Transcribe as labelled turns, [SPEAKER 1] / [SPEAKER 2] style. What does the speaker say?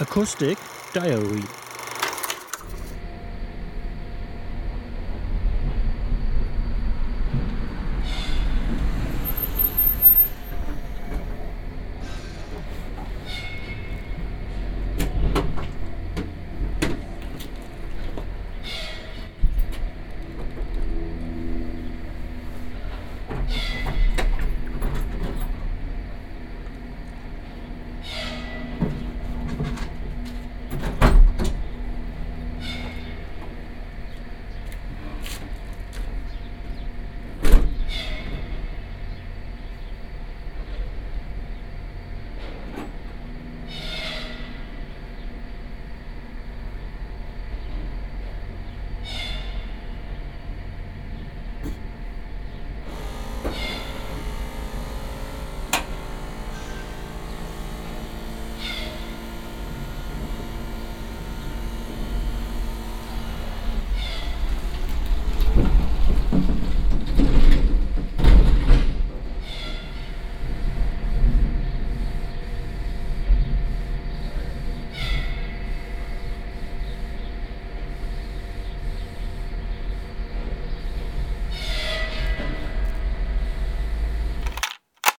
[SPEAKER 1] Acoustic Diary.